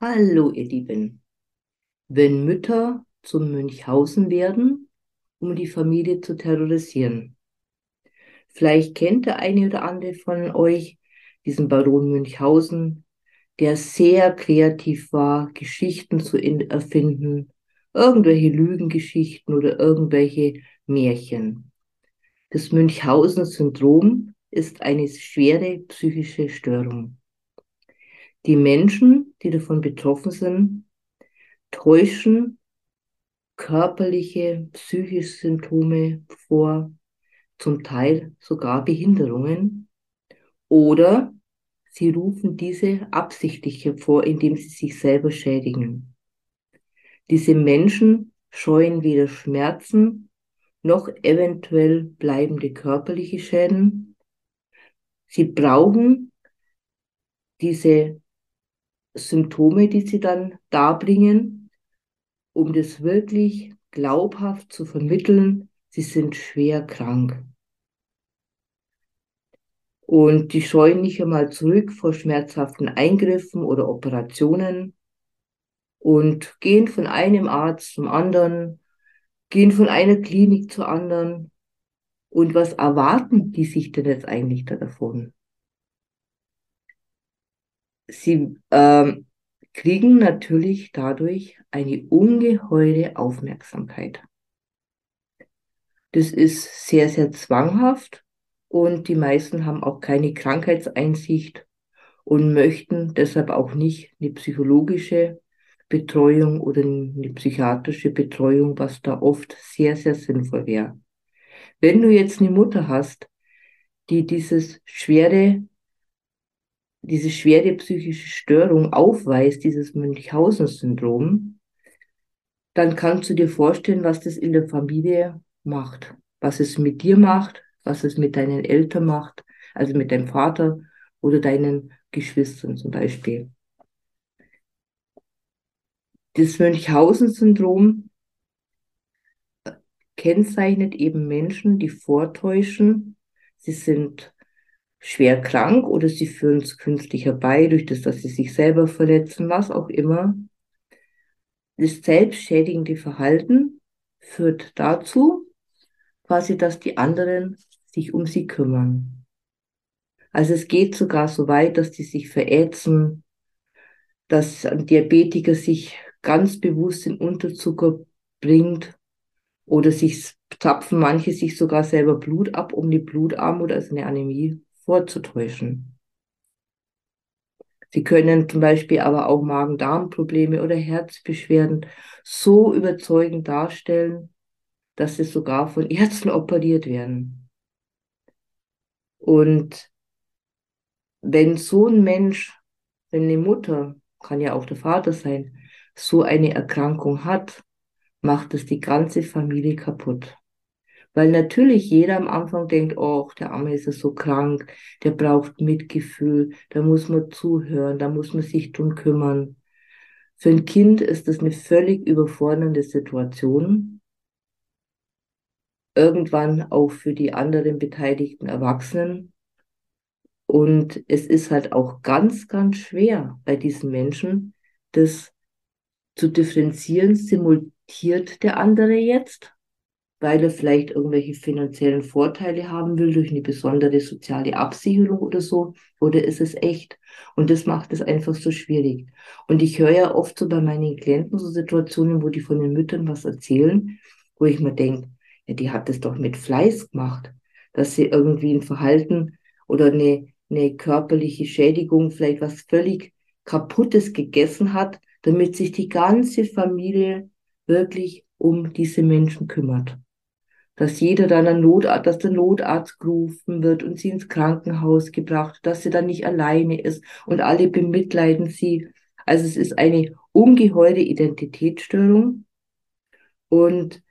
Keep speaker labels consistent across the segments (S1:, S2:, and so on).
S1: Hallo, ihr Lieben. Wenn Mütter zum Münchhausen werden, um die Familie zu terrorisieren. Vielleicht kennt der eine oder andere von euch diesen Baron Münchhausen, der sehr kreativ war, Geschichten zu erfinden, irgendwelche Lügengeschichten oder irgendwelche Märchen. Das Münchhausen-Syndrom ist eine schwere psychische Störung. Die Menschen, die davon betroffen sind, täuschen körperliche, psychische Symptome vor, zum Teil sogar Behinderungen, oder sie rufen diese absichtlich hervor, indem sie sich selber schädigen. Diese Menschen scheuen weder Schmerzen noch eventuell bleibende körperliche Schäden. Sie brauchen diese Symptome, die sie dann darbringen, um das wirklich glaubhaft zu vermitteln, sie sind schwer krank. Und die scheuen nicht einmal zurück vor schmerzhaften Eingriffen oder Operationen und gehen von einem Arzt zum anderen, gehen von einer Klinik zur anderen. Und was erwarten die sich denn jetzt eigentlich davon? Sie ähm, kriegen natürlich dadurch eine ungeheure Aufmerksamkeit. Das ist sehr, sehr zwanghaft und die meisten haben auch keine Krankheitseinsicht und möchten deshalb auch nicht eine psychologische Betreuung oder eine psychiatrische Betreuung, was da oft sehr, sehr sinnvoll wäre. Wenn du jetzt eine Mutter hast, die dieses schwere diese schwere psychische Störung aufweist, dieses Münchhausen-Syndrom, dann kannst du dir vorstellen, was das in der Familie macht, was es mit dir macht, was es mit deinen Eltern macht, also mit deinem Vater oder deinen Geschwistern zum Beispiel. Das Münchhausen-Syndrom kennzeichnet eben Menschen, die vortäuschen, sie sind schwer krank oder sie führen es künstlich herbei, durch das, dass sie sich selber verletzen, was auch immer. Das selbstschädigende Verhalten führt dazu, quasi, dass die anderen sich um sie kümmern. Also es geht sogar so weit, dass die sich verätzen, dass ein Diabetiker sich ganz bewusst in Unterzucker bringt oder sich zapfen manche sich sogar selber Blut ab, um die Blutarmut, also eine Anämie, vorzutäuschen. Sie können zum Beispiel aber auch Magen-Darm-Probleme oder Herzbeschwerden so überzeugend darstellen, dass sie sogar von Ärzten operiert werden. Und wenn so ein Mensch, wenn eine Mutter, kann ja auch der Vater sein, so eine Erkrankung hat, macht es die ganze Familie kaputt. Weil natürlich jeder am Anfang denkt, oh, der Arme ist ja so krank, der braucht Mitgefühl, da muss man zuhören, da muss man sich drum kümmern. Für ein Kind ist das eine völlig überfordernde Situation. Irgendwann auch für die anderen beteiligten Erwachsenen. Und es ist halt auch ganz, ganz schwer bei diesen Menschen, das zu differenzieren, simultiert der andere jetzt weil er vielleicht irgendwelche finanziellen Vorteile haben will durch eine besondere soziale Absicherung oder so, oder ist es echt? Und das macht es einfach so schwierig. Und ich höre ja oft so bei meinen Klienten so Situationen, wo die von den Müttern was erzählen, wo ich mir denke, ja, die hat das doch mit Fleiß gemacht, dass sie irgendwie ein Verhalten oder eine, eine körperliche Schädigung, vielleicht was völlig kaputtes gegessen hat, damit sich die ganze Familie wirklich um diese Menschen kümmert dass jeder dann ein Notarzt, dass der Notarzt gerufen wird und sie ins Krankenhaus gebracht, dass sie dann nicht alleine ist und alle bemitleiden sie. Also es ist eine ungeheure Identitätsstörung und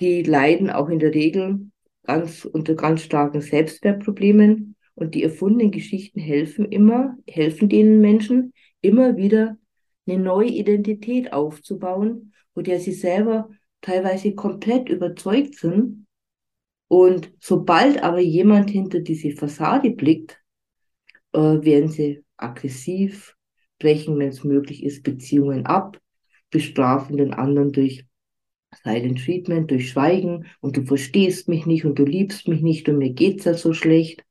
S1: die leiden auch in der Regel ganz unter ganz starken Selbstwertproblemen und die erfundenen Geschichten helfen immer, helfen den Menschen immer wieder eine neue Identität aufzubauen, wo der sie selber teilweise komplett überzeugt sind. Und sobald aber jemand hinter diese Fassade blickt, äh, werden sie aggressiv, brechen, wenn es möglich ist, Beziehungen ab, bestrafen den anderen durch Silent Treatment, durch Schweigen und du verstehst mich nicht und du liebst mich nicht und mir geht's ja so schlecht.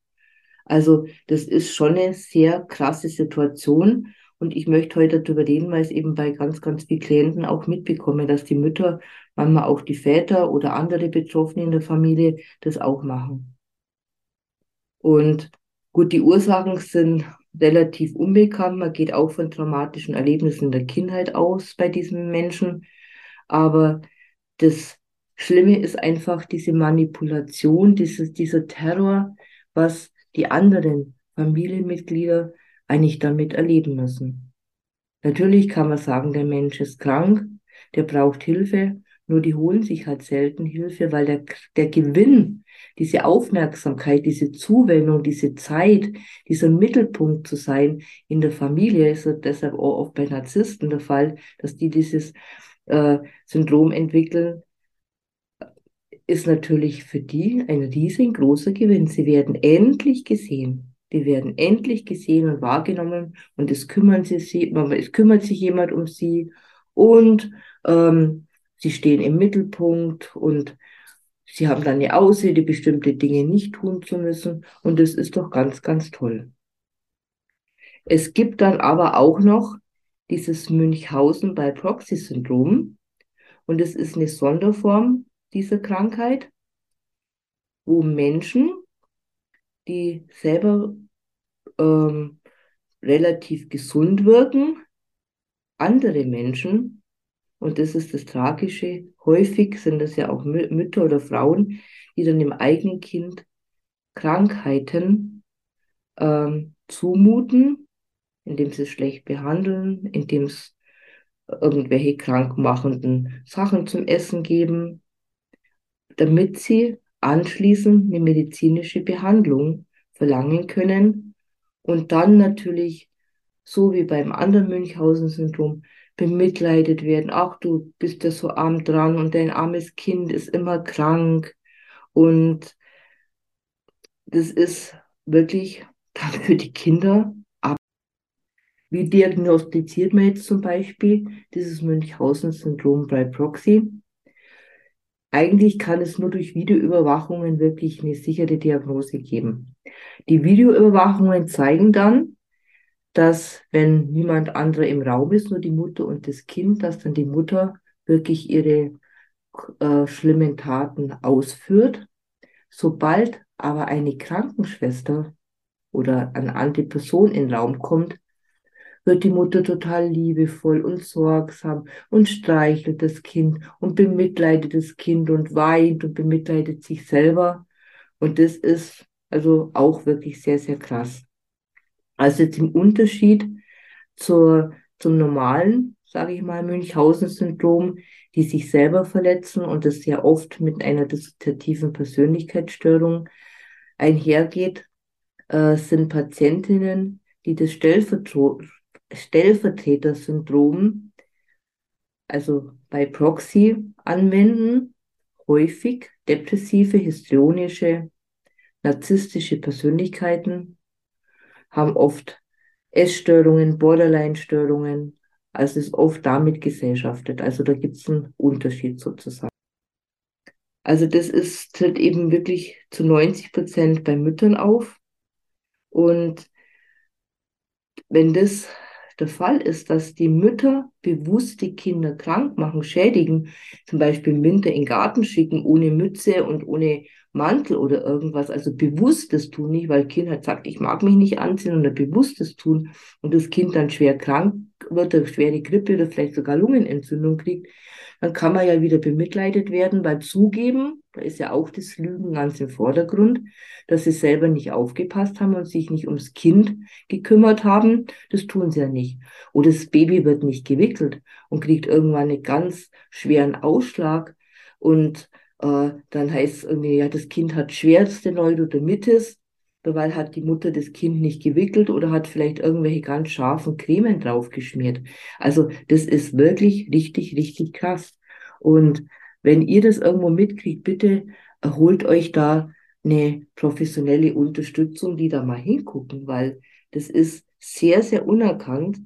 S1: Also das ist schon eine sehr krasse Situation und ich möchte heute darüber reden, weil es eben bei ganz, ganz vielen Klienten auch mitbekomme, dass die Mütter, manchmal auch die Väter oder andere Betroffene in der Familie das auch machen. Und gut, die Ursachen sind relativ unbekannt. Man geht auch von traumatischen Erlebnissen der Kindheit aus bei diesen Menschen. Aber das Schlimme ist einfach diese Manipulation, dieses, dieser Terror, was die anderen Familienmitglieder eigentlich damit erleben müssen. Natürlich kann man sagen, der Mensch ist krank, der braucht Hilfe, nur die holen sich halt selten Hilfe, weil der, der Gewinn, diese Aufmerksamkeit, diese Zuwendung, diese Zeit, dieser Mittelpunkt zu sein in der Familie, ist deshalb auch oft bei Narzissten der Fall, dass die dieses äh, Syndrom entwickeln, ist natürlich für die ein riesengroßer Gewinn. Sie werden endlich gesehen. Die werden endlich gesehen und wahrgenommen und es kümmern sie, es kümmert sich jemand um sie und ähm, sie stehen im Mittelpunkt und sie haben dann eine Ausrede, bestimmte Dinge nicht tun zu müssen und das ist doch ganz, ganz toll. Es gibt dann aber auch noch dieses Münchhausen bei Proxy-Syndrom und es ist eine Sonderform dieser Krankheit, wo Menschen, die selber ähm, relativ gesund wirken, andere Menschen, und das ist das Tragische, häufig sind das ja auch Mütter oder Frauen, die dann dem eigenen Kind Krankheiten ähm, zumuten, indem sie es schlecht behandeln, indem es irgendwelche krankmachenden Sachen zum Essen geben, damit sie anschließend eine medizinische Behandlung verlangen können. Und dann natürlich, so wie beim anderen Münchhausen-Syndrom, bemitleidet werden. Ach, du bist ja so arm dran und dein armes Kind ist immer krank. Und das ist wirklich dann für die Kinder ab. Wie diagnostiziert man jetzt zum Beispiel dieses Münchhausen-Syndrom bei Proxy? Eigentlich kann es nur durch Videoüberwachungen wirklich eine sichere Diagnose geben. Die Videoüberwachungen zeigen dann, dass wenn niemand anderer im Raum ist, nur die Mutter und das Kind, dass dann die Mutter wirklich ihre äh, schlimmen Taten ausführt. Sobald aber eine Krankenschwester oder eine andere Person in den Raum kommt, wird die Mutter total liebevoll und sorgsam und streichelt das Kind und bemitleidet das Kind und weint und bemitleidet sich selber. Und das ist also auch wirklich sehr, sehr krass. Also jetzt im Unterschied zur, zum normalen, sage ich mal, Münchhausen-Syndrom, die sich selber verletzen und das sehr oft mit einer dissoziativen Persönlichkeitsstörung einhergeht, äh, sind Patientinnen, die das Stellvertreter Stellvertreter-Syndrom, also bei Proxy anwenden, häufig depressive, histrionische, narzisstische Persönlichkeiten, haben oft Essstörungen, Borderline-Störungen, also ist oft damit gesellschaftet. Also da gibt es einen Unterschied sozusagen. Also das ist, tritt eben wirklich zu 90 Prozent bei Müttern auf. Und wenn das der Fall ist, dass die Mütter bewusst die Kinder krank machen, schädigen, zum Beispiel im Winter in den Garten schicken, ohne Mütze und ohne Mantel oder irgendwas, also bewusstes tun nicht, weil Kind halt sagt, ich mag mich nicht anziehen oder bewusstes tun und das Kind dann schwer krank wird, eine schwere Grippe oder vielleicht sogar Lungenentzündung kriegt, dann kann man ja wieder bemitleidet werden beim Zugeben, da ist ja auch das Lügen ganz im Vordergrund, dass sie selber nicht aufgepasst haben und sich nicht ums Kind gekümmert haben. Das tun sie ja nicht. Oder das Baby wird nicht gewickelt und kriegt irgendwann einen ganz schweren Ausschlag und äh, dann heißt es irgendwie, ja, das Kind hat schwerste Neurodermitis, weil hat die Mutter das Kind nicht gewickelt oder hat vielleicht irgendwelche ganz scharfen Cremen draufgeschmiert. Also das ist wirklich richtig, richtig krass. Und wenn ihr das irgendwo mitkriegt, bitte erholt euch da eine professionelle Unterstützung, die da mal hingucken, weil das ist sehr, sehr unerkannt.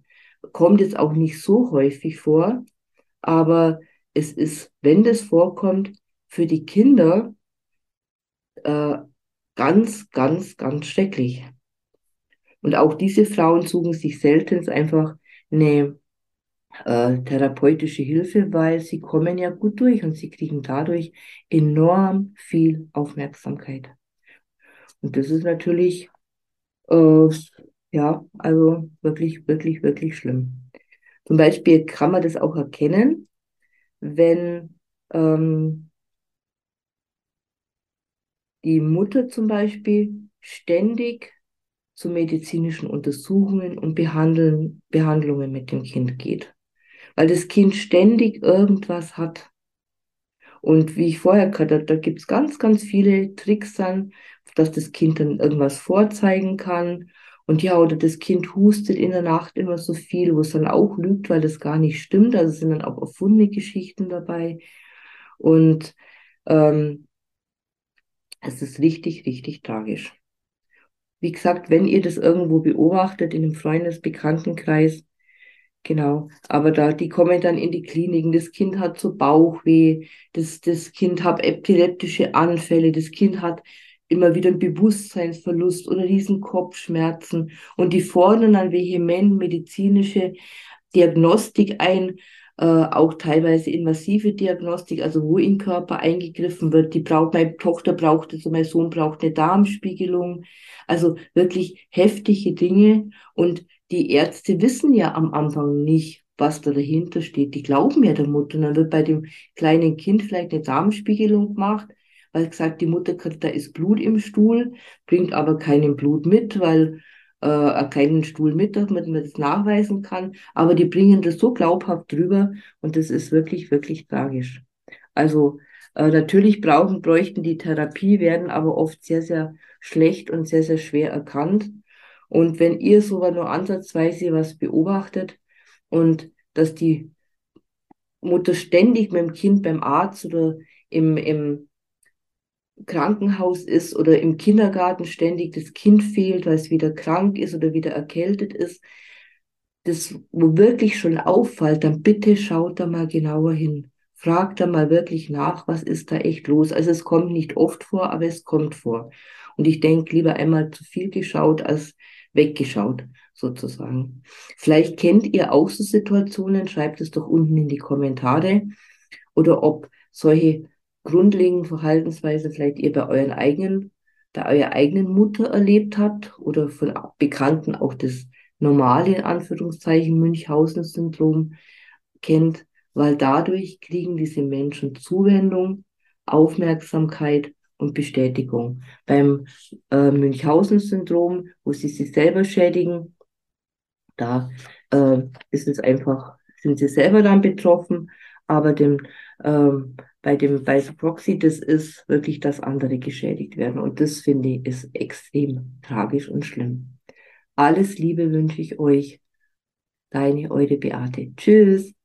S1: kommt jetzt auch nicht so häufig vor, aber es ist, wenn das vorkommt, für die Kinder äh, ganz, ganz, ganz schrecklich. Und auch diese Frauen suchen sich selten einfach eine äh, therapeutische Hilfe, weil sie kommen ja gut durch und sie kriegen dadurch enorm viel Aufmerksamkeit. Und das ist natürlich, äh, ja, also wirklich, wirklich, wirklich schlimm. Zum Beispiel kann man das auch erkennen, wenn ähm, die Mutter zum Beispiel ständig zu medizinischen Untersuchungen und Behandeln, Behandlungen mit dem Kind geht. Weil das Kind ständig irgendwas hat. Und wie ich vorher gesagt habe, da gibt es ganz, ganz viele Tricks dann, dass das Kind dann irgendwas vorzeigen kann. Und ja, oder das Kind hustet in der Nacht immer so viel, wo es dann auch lügt, weil das gar nicht stimmt. Also sind dann auch erfundene Geschichten dabei. Und ähm, es ist richtig, richtig tragisch. Wie gesagt, wenn ihr das irgendwo beobachtet in einem Freundesbekanntenkreis, genau, aber da, die kommen dann in die Kliniken, das Kind hat so Bauchweh, das, das Kind hat epileptische Anfälle, das Kind hat immer wieder einen Bewusstseinsverlust oder riesen Kopfschmerzen und die fordern dann vehement medizinische Diagnostik ein, äh, auch teilweise invasive Diagnostik, also wo im Körper eingegriffen wird. Die braucht, meine Tochter braucht also mein Sohn braucht eine Darmspiegelung. Also wirklich heftige Dinge. Und die Ärzte wissen ja am Anfang nicht, was da dahinter steht. Die glauben ja der Mutter. Und dann wird bei dem kleinen Kind vielleicht eine Darmspiegelung gemacht, weil gesagt, die Mutter, da ist Blut im Stuhl, bringt aber keinen Blut mit, weil äh, keinen Stuhl mit, damit man das nachweisen kann. Aber die bringen das so glaubhaft drüber und das ist wirklich, wirklich tragisch. Also äh, natürlich brauchen, bräuchten die Therapie, werden aber oft sehr, sehr schlecht und sehr, sehr schwer erkannt. Und wenn ihr sogar nur ansatzweise was beobachtet und dass die Mutter ständig mit dem Kind beim Arzt oder im, im Krankenhaus ist oder im Kindergarten ständig das Kind fehlt, weil es wieder krank ist oder wieder erkältet ist, das wo wirklich schon auffällt, dann bitte schaut da mal genauer hin. Fragt da mal wirklich nach, was ist da echt los. Also es kommt nicht oft vor, aber es kommt vor. Und ich denke, lieber einmal zu viel geschaut als weggeschaut, sozusagen. Vielleicht kennt ihr auch so Situationen, schreibt es doch unten in die Kommentare. Oder ob solche grundlegenden Verhaltensweise vielleicht ihr bei euren eigenen, bei eurer eigenen Mutter erlebt habt oder von Bekannten auch das normale, in Anführungszeichen, Münchhausen-Syndrom kennt, weil dadurch kriegen diese Menschen Zuwendung, Aufmerksamkeit und Bestätigung. Beim äh, Münchhausen-Syndrom, wo sie sich selber schädigen, da äh, ist es einfach, sind sie selber dann betroffen, aber dem ähm, bei dem bei Proxy, das ist wirklich, dass andere geschädigt werden. Und das finde ich ist extrem tragisch und schlimm. Alles Liebe wünsche ich euch. Deine Eure Beate. Tschüss.